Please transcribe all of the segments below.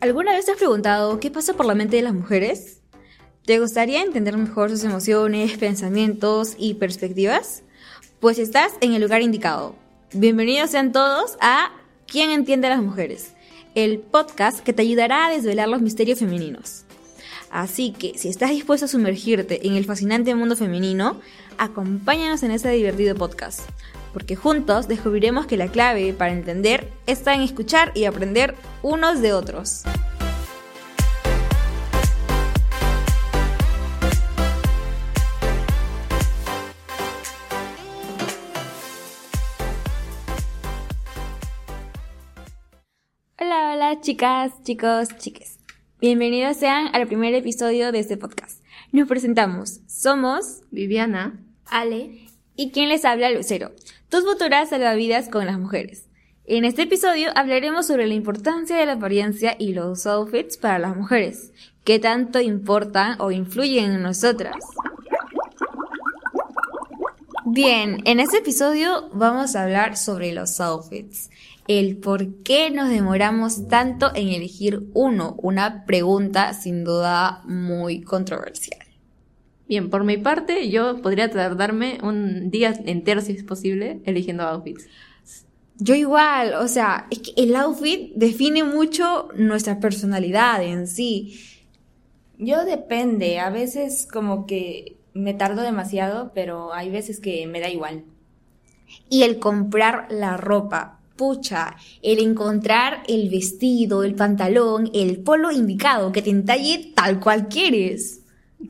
¿alguna vez te has preguntado qué pasa por la mente de las mujeres? ¿Te gustaría entender mejor sus emociones, pensamientos y perspectivas? Pues estás en el lugar indicado. Bienvenidos sean todos a ¿Quién entiende a las mujeres? El podcast que te ayudará a desvelar los misterios femeninos. Así que si estás dispuesto a sumergirte en el fascinante mundo femenino, acompáñanos en este divertido podcast porque juntos descubriremos que la clave para entender está en escuchar y aprender unos de otros. Hola, hola chicas, chicos, chiques. Bienvenidos sean al primer episodio de este podcast. Nos presentamos. Somos Viviana, Ale y quien les habla Lucero, tus futuras salvavidas con las mujeres. En este episodio hablaremos sobre la importancia de la apariencia y los outfits para las mujeres, qué tanto importan o influyen en nosotras. Bien, en este episodio vamos a hablar sobre los outfits, el por qué nos demoramos tanto en elegir uno, una pregunta sin duda muy controversial. Bien, por mi parte, yo podría tardarme un día entero, si es posible, eligiendo outfits. Yo igual, o sea, es que el outfit define mucho nuestra personalidad en sí. Yo depende, a veces como que me tardo demasiado, pero hay veces que me da igual. Y el comprar la ropa, pucha, el encontrar el vestido, el pantalón, el polo indicado que te entalle tal cual quieres.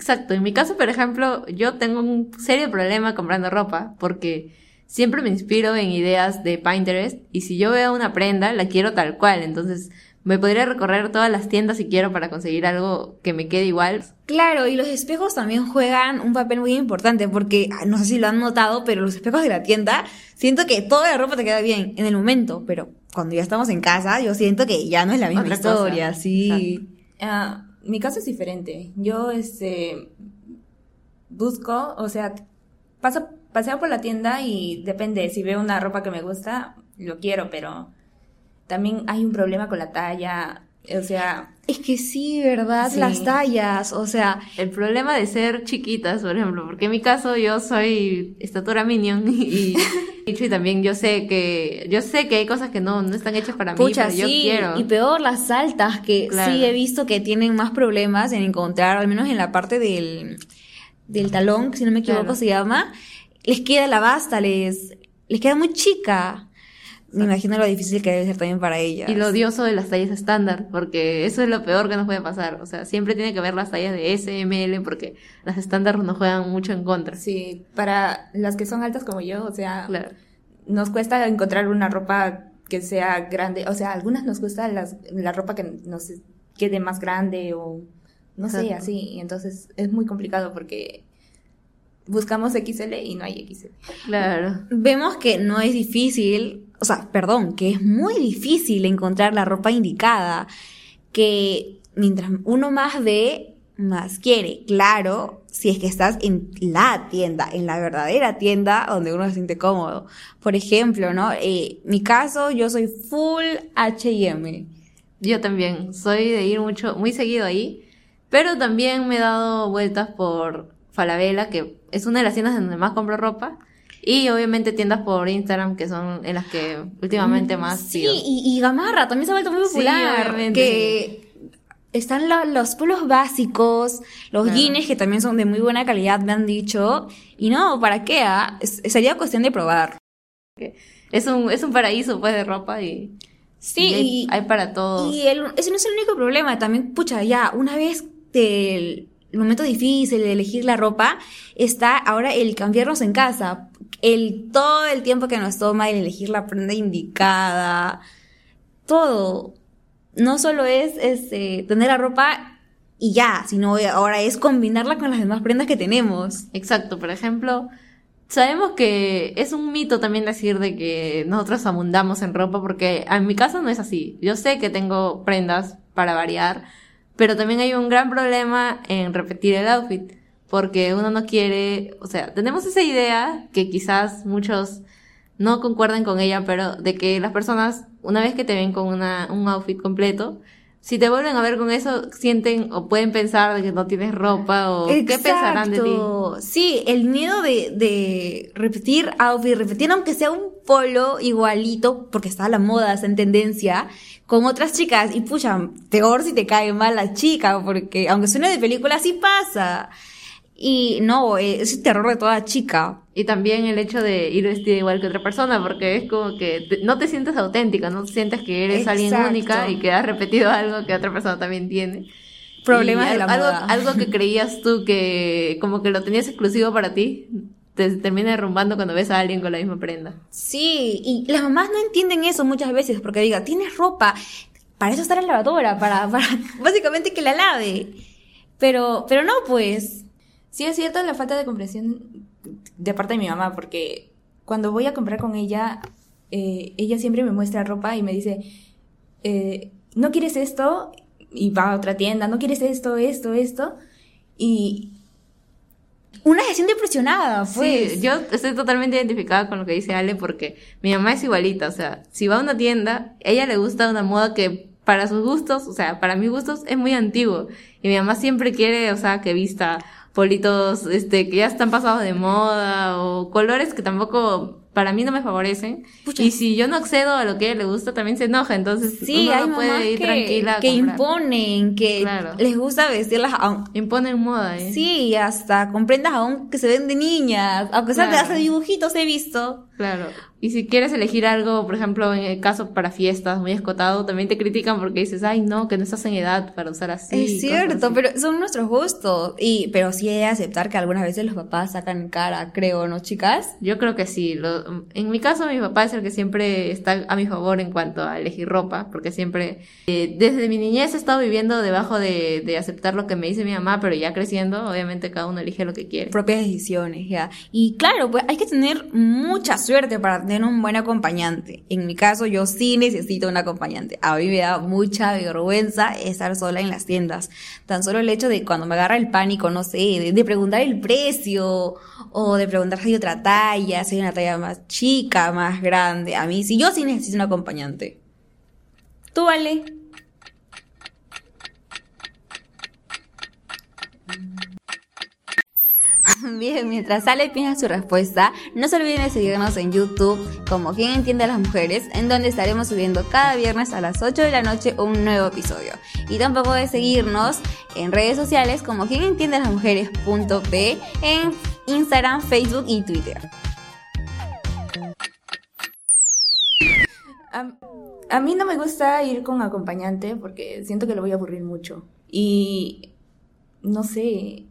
Exacto. En mi caso, por ejemplo, yo tengo un serio problema comprando ropa porque siempre me inspiro en ideas de Pinterest y si yo veo una prenda, la quiero tal cual. Entonces, me podría recorrer todas las tiendas si quiero para conseguir algo que me quede igual. Claro, y los espejos también juegan un papel muy importante porque, no sé si lo han notado, pero los espejos de la tienda, siento que toda la ropa te queda bien en el momento, pero cuando ya estamos en casa, yo siento que ya no es la misma historia, sí mi caso es diferente. Yo, este, busco, o sea, paso, paseo por la tienda y depende, si veo una ropa que me gusta, lo quiero, pero también hay un problema con la talla, o sea... Es que sí, ¿verdad? Las tallas, o sea... El problema de ser chiquitas, por ejemplo, porque en mi caso yo soy estatura minion y, y también yo sé que yo sé que hay cosas que no, no están hechas para mí, pero yo quiero. Y peor las altas, que sí he visto que tienen más problemas en encontrar, al menos en la parte del, del talón, si no me equivoco se llama, les queda la basta, les, les queda muy chica. Me imagino lo difícil que debe ser también para ella. Y lo odioso de las tallas estándar, porque eso es lo peor que nos puede pasar. O sea, siempre tiene que ver las tallas de S, M, L, porque las estándar nos juegan mucho en contra. Sí, para las que son altas como yo, o sea, nos cuesta encontrar una ropa que sea grande. O sea, algunas nos gusta las, la ropa que nos quede más grande o no sé, así. Entonces es muy complicado porque buscamos XL y no hay XL. Claro. Vemos que no es difícil, o sea, perdón, que es muy difícil encontrar la ropa indicada, que mientras uno más ve, más quiere. Claro, si es que estás en la tienda, en la verdadera tienda donde uno se siente cómodo. Por ejemplo, ¿no? Eh, mi caso, yo soy full H&M. Yo también, soy de ir mucho, muy seguido ahí, pero también me he dado vueltas por Falabella, que es una de las tiendas donde más compro ropa. Y obviamente tiendas por Instagram, que son en las que últimamente mm, más Sí, y, Gamarra también se ha vuelto muy popular. que están los polos básicos, los jeans que también son de muy buena calidad, me han dicho. Y no, ¿para qué? Ah? sería cuestión de probar. Es un, es un paraíso, pues, de ropa y... Sí, hay, para todos. Y ese no es el único problema. También, pucha, ya, una vez del el momento difícil de elegir la ropa, está ahora el cambiarnos en casa. El, todo el tiempo que nos toma el elegir la prenda indicada. Todo. No solo es este, tener la ropa y ya, sino ahora es combinarla con las demás prendas que tenemos. Exacto. Por ejemplo, sabemos que es un mito también decir de que nosotros abundamos en ropa porque en mi caso no es así. Yo sé que tengo prendas para variar pero también hay un gran problema en repetir el outfit, porque uno no quiere, o sea, tenemos esa idea que quizás muchos no concuerden con ella, pero de que las personas, una vez que te ven con una, un outfit completo, si te vuelven a ver con eso, sienten o pueden pensar de que no tienes ropa o qué pensarán de ti. Sí, el miedo de, de repetir outfit, repetir aunque sea un polo igualito, porque está a la moda, está en tendencia, con otras chicas. Y pucha, peor si te cae mal la chica, porque aunque suene de película, sí pasa. Y no, es el terror de toda chica. Y también el hecho de ir vestida igual que otra persona, porque es como que no te sientes auténtica, no sientes que eres alguien única y que has repetido algo que otra persona también tiene. Problemas de la algo, moda. algo que creías tú que como que lo tenías exclusivo para ti, te termina derrumbando cuando ves a alguien con la misma prenda. Sí, y las mamás no entienden eso muchas veces, porque diga, tienes ropa, para eso está en la lavadora, para, para básicamente que la lave. Pero, pero no, pues. Sí, es cierto la falta de comprensión de parte de mi mamá, porque cuando voy a comprar con ella, eh, ella siempre me muestra ropa y me dice, eh, ¿no quieres esto? Y va a otra tienda, ¿no quieres esto, esto, esto? Y... Una gestión depresionada, pues. Sí, yo estoy totalmente identificada con lo que dice Ale porque mi mamá es igualita, o sea, si va a una tienda, a ella le gusta una moda que para sus gustos, o sea, para mis gustos es muy antiguo. Y mi mamá siempre quiere, o sea, que vista politos este que ya están pasados de moda o colores que tampoco para mí no me favorecen. Y si yo no accedo a lo que a ella le gusta, también se enoja. Entonces, sí, uno hay no puede ir que, tranquila. A que comprar. imponen, que Claro. les gusta vestirlas a, Imponen moda, ¿eh? Sí, hasta con prendas aún que se ven de niñas, aunque sea de Claro. hace dibujitos he visto. Claro. Y si quieres elegir algo, por ejemplo, en el caso para fiestas, muy escotado, también te critican porque dices, ay, no, que no estás en edad para usar así. es cierto, así. pero son nuestros gustos. Y, pero sí he de aceptar que algunas veces los papás sacan cara, creo, ¿no, chicas? Yo creo que sí. Lo- en mi caso, mi papá es el que siempre está a mi favor en cuanto a elegir ropa, porque siempre, eh, desde mi niñez he estado viviendo debajo de, de aceptar lo que me dice mi mamá, pero ya creciendo, obviamente cada uno elige lo que quiere. Propias decisiones, ya. Y claro, pues hay que tener mucha suerte para tener un buen acompañante. En mi caso, yo sí necesito un acompañante. A mí me da mucha vergüenza estar sola en las tiendas. Tan solo el hecho de cuando me agarra el pánico, no sé, de, de preguntar el precio o de preguntar si hay otra talla, si hay una talla más chica, más grande. A mí sí, yo sí necesito un acompañante. ¿Tú, vale? Bien, mientras sale piensa su respuesta, no se olviden de seguirnos en YouTube como Quien Entiende a las Mujeres, en donde estaremos subiendo cada viernes a las 8 de la noche un nuevo episodio. Y tampoco de seguirnos en redes sociales como Quien Entiende a las Mujeres.p en Instagram, Facebook y Twitter. A mí no me gusta ir con acompañante porque siento que lo voy a aburrir mucho. Y no sé.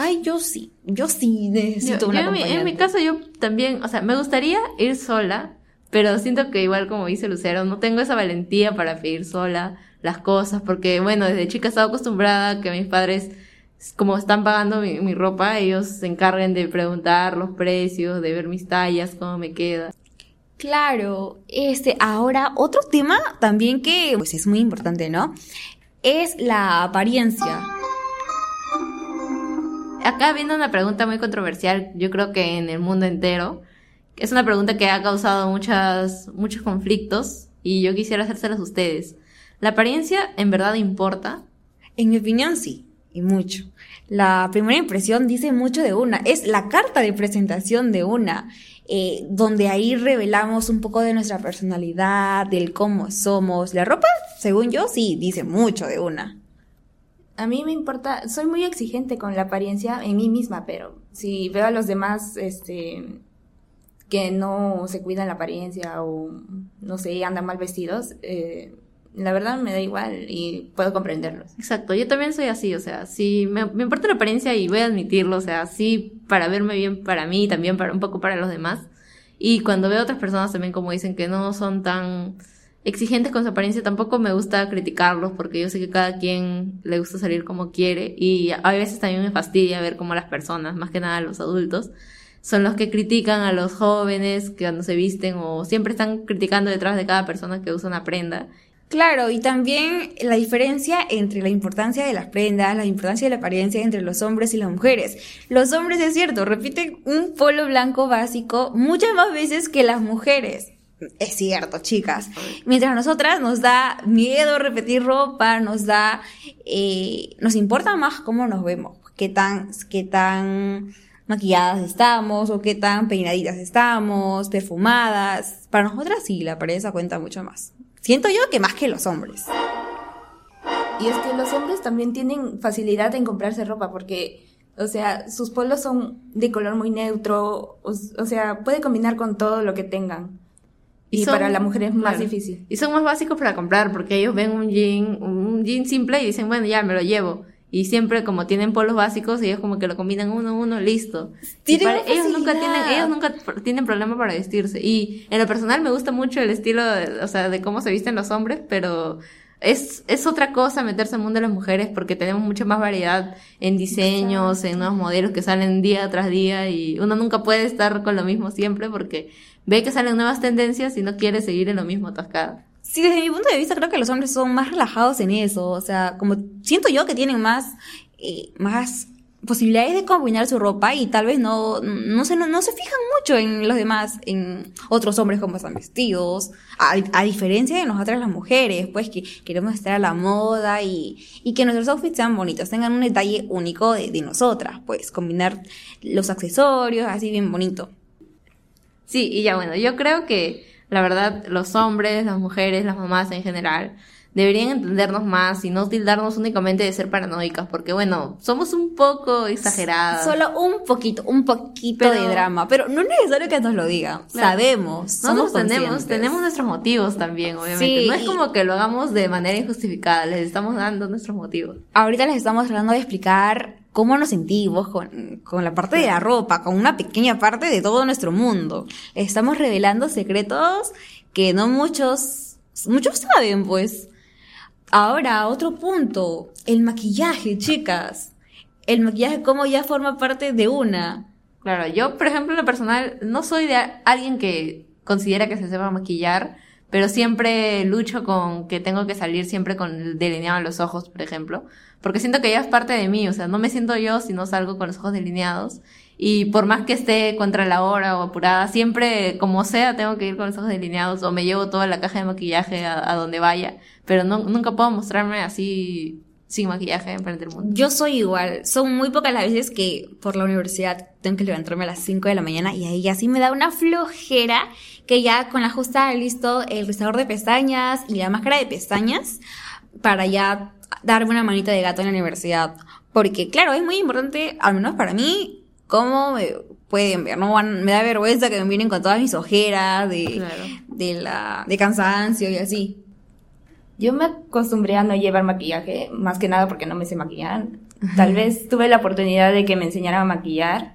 Ay, yo sí, yo sí necesito Yo- un yo en, mi, acompañante. en mi caso yo también, o sea, me gustaría ir sola, pero siento que igual como dice Lucero, no tengo esa valentía para pedir sola las cosas, porque bueno, desde chica he estado acostumbrada a que mis padres, como están pagando mi, mi ropa, ellos se encarguen de preguntar los precios, de ver mis tallas, cómo me queda. Claro, este, ahora otro tema también que pues es muy importante, ¿no? Es la apariencia. Acá viene una pregunta muy controversial, yo creo que en el mundo entero. Es una pregunta que ha causado muchas, muchos conflictos y yo quisiera hacérselas a ustedes. ¿La apariencia en verdad importa? En mi opinión, sí, y mucho. La primera impresión dice mucho de una, es la carta de presentación de una, eh, donde ahí revelamos un poco de nuestra personalidad, del cómo somos. La ropa, según yo, sí, dice mucho de una. A mí me importa, soy muy exigente con la apariencia en mí misma, pero si veo a los demás, este, que no se cuidan la apariencia o, no sé, andan mal vestidos, eh, la verdad me da igual y puedo comprenderlos. Exacto, yo también soy así, o sea, sí, me, me importa la apariencia y voy a admitirlo, o sea, sí, para verme bien para mí y también para un poco para los demás. Y cuando veo a otras personas también como dicen que no son tan exigentes con su apariencia, tampoco me gusta criticarlos porque yo sé que cada quien le gusta salir como quiere y a veces también me fastidia ver cómo las personas, más que nada los adultos, son los que critican a los jóvenes que cuando se visten o siempre están criticando detrás de cada persona que usa una prenda Claro, y también la diferencia entre la importancia de las prendas, la importancia de la apariencia entre los hombres y las mujeres. Los hombres, es cierto, repiten un polo blanco básico muchas más veces que las mujeres. Es cierto, chicas. Mientras a nosotras nos da miedo repetir ropa, nos da, eh, nos importa más cómo nos vemos, qué tan, qué tan maquilladas estamos o qué tan peinaditas estamos, perfumadas. Para nosotras sí, la apariencia cuenta mucho más. Siento yo que más que los hombres. Y es que los hombres también tienen facilidad en comprarse ropa porque, o sea, sus polos son de color muy neutro, o, sea, puede combinar con todo lo que tengan. Y, para la mujer es más difícil. Y son más básicos para comprar porque ellos ven un jean, un jean simple y dicen, bueno, ya me lo llevo. Y siempre como tienen polos básicos, ellos como que lo combinan uno a uno, listo. ellos nunca tienen, ellos nunca tienen problema para vestirse. Y en lo personal me gusta mucho el estilo, o sea, de cómo se visten los hombres, pero es, es otra cosa meterse al mundo de las mujeres porque tenemos mucha más variedad en diseños, en nuevos modelos que salen día tras día y uno nunca puede estar con lo mismo siempre porque ve que salen nuevas tendencias y no quiere seguir en lo mismo atascada. Sí, desde mi punto de vista creo que los hombres son más relajados en eso, o sea, como siento yo que tienen más, eh, más posibilidades de combinar su ropa y tal vez no, no se, no, se fijan mucho en los demás, en otros hombres cómo están vestidos, a, diferencia de nosotras las mujeres, pues que queremos estar a la moda y, y que nuestros outfits sean bonitos, tengan un detalle único de, de nosotras, pues combinar los accesorios así bien bonito. Sí, y ya bueno, yo creo que la verdad los hombres, las mujeres, las mamás en general, deberían entendernos más y no tildarnos únicamente de ser paranoicas, porque bueno, somos un poco exageradas. Solo un poquito, un poquito de drama, pero no es necesario que nos lo digan, sabemos. Nosotros tenemos, tenemos nuestros motivos también, obviamente. no es como que lo hagamos de manera injustificada, les estamos dando nuestros motivos. Ahorita les estamos tratando de explicar cómo nos sentimos con, con la parte de la ropa, con una pequeña parte de todo nuestro mundo. Estamos revelando secretos que no muchos, muchos saben, pues. Ahora, otro punto, el maquillaje, chicas. El maquillaje como ya forma parte de una. Claro, yo, por ejemplo, en lo personal, no soy de alguien que considera que se sepa maquillar, pero siempre lucho con que tengo que salir siempre con el delineado en los ojos, por ejemplo, porque siento que ya es parte de mí, o sea, no me siento yo si no salgo con los ojos delineados. Y por más que esté contra la hora o apurada, siempre, como sea, tengo que ir con los ojos delineados o me llevo toda la caja de maquillaje a, donde vaya. Pero no, nunca puedo mostrarme así sin maquillaje en frente del mundo. Yo soy igual. Son muy pocas las veces que por la universidad tengo que levantarme a las 5 de la mañana y ahí así me da una flojera que ya con la justa listo el rizador de pestañas y la máscara de pestañas para ya darme una manita de gato en la universidad. Porque claro, es muy importante, al menos para mí, ¿Cómo me pueden ver? No me da vergüenza que me miren con todas mis ojeras de, de la de cansancio y así. Yo me acostumbré a no llevar maquillaje, más que nada porque no me sé maquillar. Tal vez tuve la oportunidad de que me enseñaran a maquillar,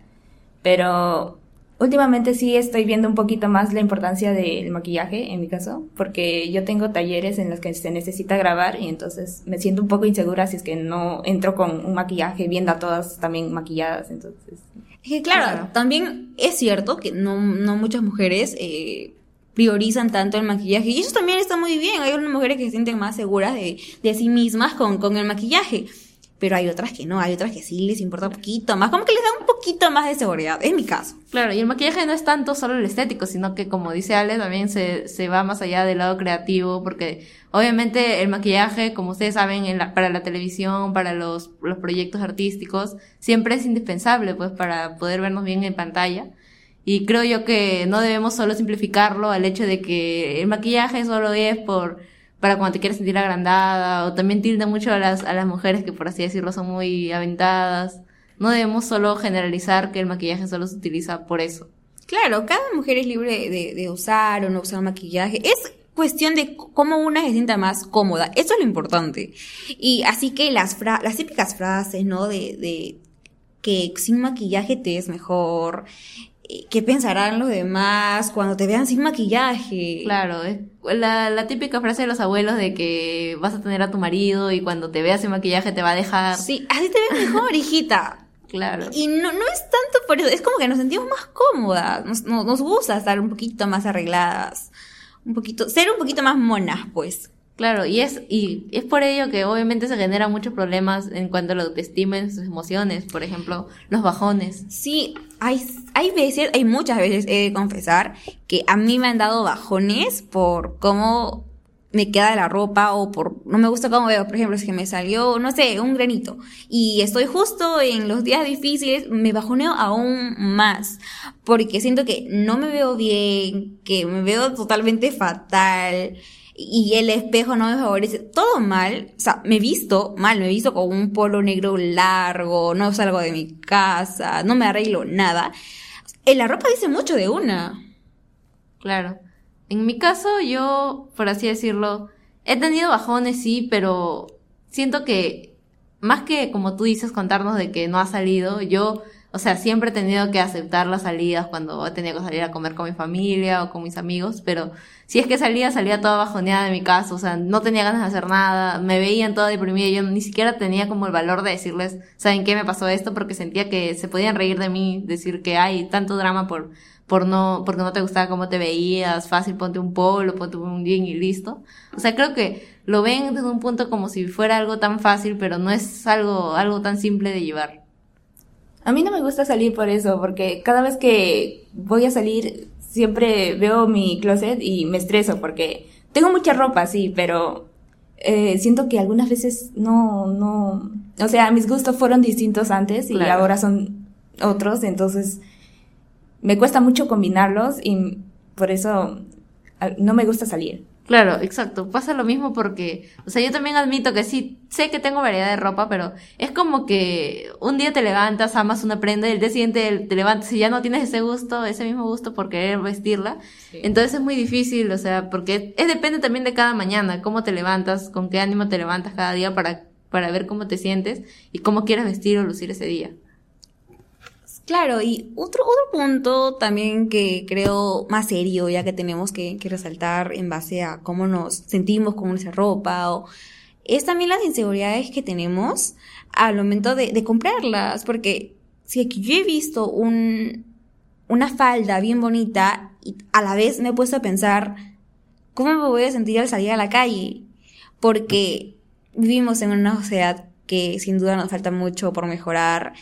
pero últimamente sí estoy viendo un poquito más la importancia del maquillaje, en mi caso, porque yo tengo talleres en los que se necesita grabar y entonces me siento un poco insegura si es que no entro con un maquillaje viendo a todas también maquilladas, entonces es que claro, también es cierto que no, no muchas mujeres eh, priorizan tanto el maquillaje. Y eso también está muy bien. Hay unas mujeres que se sienten más seguras de, de sí mismas con, con el maquillaje pero hay otras que no, hay otras que sí les importa un poquito más, como que les da un poquito más de seguridad, es mi caso. Claro, y el maquillaje no es tanto solo el estético, sino que como dice Ale, también se, se va más allá del lado creativo, porque obviamente el maquillaje, como ustedes saben, para la televisión, para los, los proyectos artísticos, siempre es indispensable, pues, para poder vernos bien en pantalla. Y creo yo que no debemos solo simplificarlo al hecho de que el maquillaje solo es por para cuando te quieres sentir agrandada, o también tilda mucho a las, a las mujeres que por así decirlo son muy aventadas. No debemos solo generalizar que el maquillaje solo se utiliza por eso. Claro, cada mujer es libre de, de usar o no usar maquillaje. Es cuestión de cómo una se sienta más cómoda. Eso es lo importante. Y así que las, fra las típicas frases, ¿no? De, de que sin maquillaje te es mejor, ¿Qué pensarán los demás cuando te vean sin maquillaje? Claro, la, la típica frase de los abuelos de que vas a tener a tu marido y cuando te veas sin maquillaje te va a dejar. Sí, así te ves mejor, hijita. Claro. Y no, no es tanto por eso, es como que nos sentimos más cómodas, nos, nos, gusta estar un poquito más arregladas, un poquito, ser un poquito más monas, pues. Claro, y es, y es por ello que obviamente se generan muchos problemas en cuanto a la autoestima y sus emociones, por ejemplo, los bajones. Sí, hay, hay veces, hay muchas veces, he de confesar, que a mí me han dado bajones por cómo me queda la ropa o por no me gusta cómo veo, por ejemplo, es que me salió, no sé, un granito y estoy justo en los días difíciles, me bajoneo aún más porque siento que no me veo bien, que me veo totalmente fatal y el espejo no me favorece, todo mal, o sea, me he visto mal, me he visto con un polo negro largo, no salgo de mi casa, no me arreglo nada. En la ropa dice mucho de una. Claro. En mi caso, yo, por así decirlo, he tenido bajones, sí, pero siento que más que como tú dices contarnos de que no ha salido, yo, o sea, siempre he tenido que aceptar las salidas cuando tenido que salir a comer con mi familia o con mis amigos, pero si es que salía, salía toda bajoneada de mi casa, o sea, no tenía ganas de hacer nada, me veían toda deprimida, yo ni siquiera tenía como el valor de decirles, ¿saben qué me pasó esto? Porque sentía que se podían reír de mí, decir que hay tanto drama por por no, porque no te gustaba cómo te veías, fácil, ponte un polo, ponte un jean y listo. O sea, creo que lo ven desde un punto como si fuera algo tan fácil, pero no es algo, algo tan simple de llevar. A mí no me gusta salir por eso, porque cada vez que voy a salir siempre veo mi closet y me estreso porque tengo mucha ropa, sí, pero eh, siento que algunas veces no, no, o sea, mis gustos fueron distintos antes y ahora son otros, entonces me cuesta mucho combinarlos y por eso no me gusta salir. Claro, exacto. Pasa lo mismo porque, o sea, yo también admito que sí, sé que tengo variedad de ropa, pero es como que un día te levantas, amas una prenda y el día siguiente te levantas y ya no tienes ese gusto, ese mismo gusto por querer vestirla. Entonces es muy difícil, o sea, porque es depende también de cada mañana, cómo te levantas, con qué ánimo te levantas cada día para, para ver cómo te sientes y cómo quieres vestir o lucir ese día. Claro, y otro, otro punto también que creo más serio, ya que tenemos que, que resaltar en base a cómo nos sentimos con nuestra ropa, o, es también las inseguridades que tenemos al momento de, de comprarlas, porque si aquí yo he visto un, una falda bien bonita y a la vez me he puesto a pensar, ¿cómo me voy a sentir al salir a la calle? Porque vivimos en una sociedad que sin duda nos falta mucho por mejorar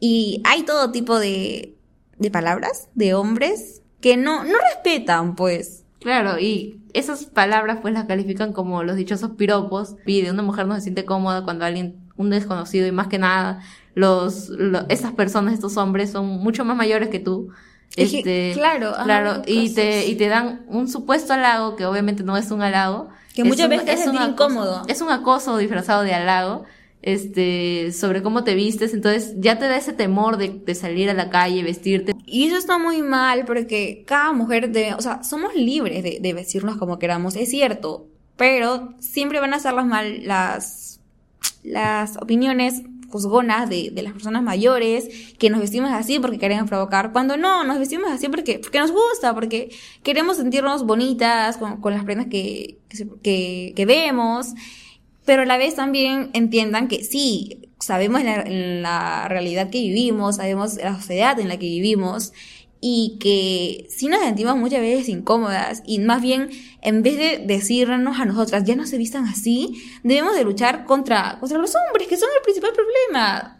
y hay todo tipo de, de palabras de hombres que no, no respetan, pues. Claro, y esas palabras pues las califican como los dichosos piropos. Y de una mujer no se siente cómoda cuando alguien, un desconocido, y más que nada, los, esas personas, estos hombres son mucho más mayores que tú. Este, claro, claro, y te, y te dan un supuesto halago, que obviamente no es un halago. Que muchas veces es, un incómodo. Es un acoso disfrazado de halago este, sobre cómo te vistes, entonces ya te da ese temor de, salir a la calle, vestirte. Y eso está muy mal porque cada mujer debe, o sea, somos libres de, vestirnos como queramos, es cierto, pero siempre van a ser las mal, las, las opiniones juzgonas de, de, las personas mayores, que nos vestimos así porque queremos provocar, cuando no, nos vestimos así porque, porque nos gusta, porque queremos sentirnos bonitas con, con las prendas que, que, que vemos pero a la vez también entiendan que sí, sabemos la, realidad que vivimos, sabemos la sociedad en la que vivimos y que sí nos sentimos muchas veces incómodas y más bien en vez de decirnos a nosotras ya no se vistan así, debemos de luchar contra, contra los hombres que son el principal problema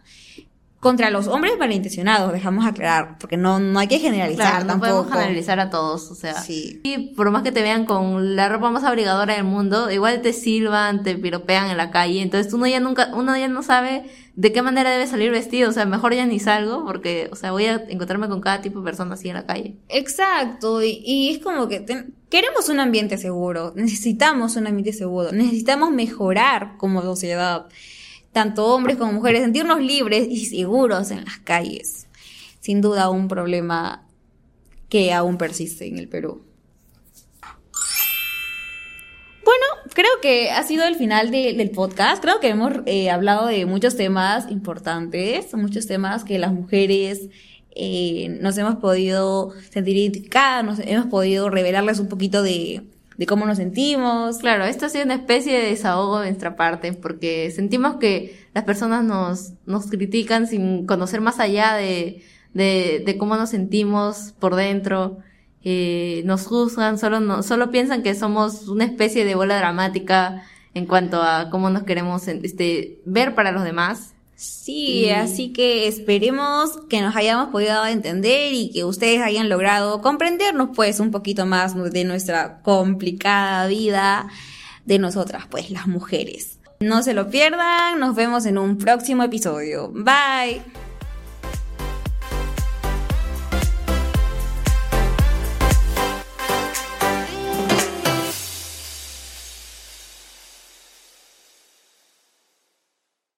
contra los hombres malintencionados, dejamos aclarar, porque no, no hay que generalizar no podemos generalizar a todos, o sea. Sí. Y por más que te vean con la ropa más abrigadora del mundo, igual te silban, te piropean en la calle, entonces uno ya nunca, uno ya no sabe de qué manera debe salir vestido, o sea, mejor ya ni salgo, porque, o sea, voy a encontrarme con cada tipo de persona así en la calle. Exacto, y, y es como que queremos un ambiente seguro, necesitamos un ambiente seguro, necesitamos mejorar como sociedad tanto hombres como mujeres, sentirnos libres y seguros en las calles. Sin duda un problema que aún persiste en el Perú. Bueno, creo que ha sido el final del podcast. Creo que hemos eh, hablado de muchos temas importantes, muchos temas que las mujeres eh, nos hemos podido sentir identificadas, nos hemos podido revelarles un poquito de, de cómo nos sentimos. Claro, esto ha sido una especie de desahogo de nuestra parte, porque sentimos que las personas nos, nos critican sin conocer más allá de, de, de cómo nos sentimos por dentro. eh, nos juzgan, solo, no, solo piensan que somos una especie de bola dramática en cuanto a cómo nos queremos este, ver para los demás. Sí, así que esperemos que nos hayamos podido entender y que ustedes hayan logrado comprendernos pues un poquito más de nuestra complicada vida de nosotras pues las mujeres. No se lo pierdan, nos vemos en un próximo episodio. Bye.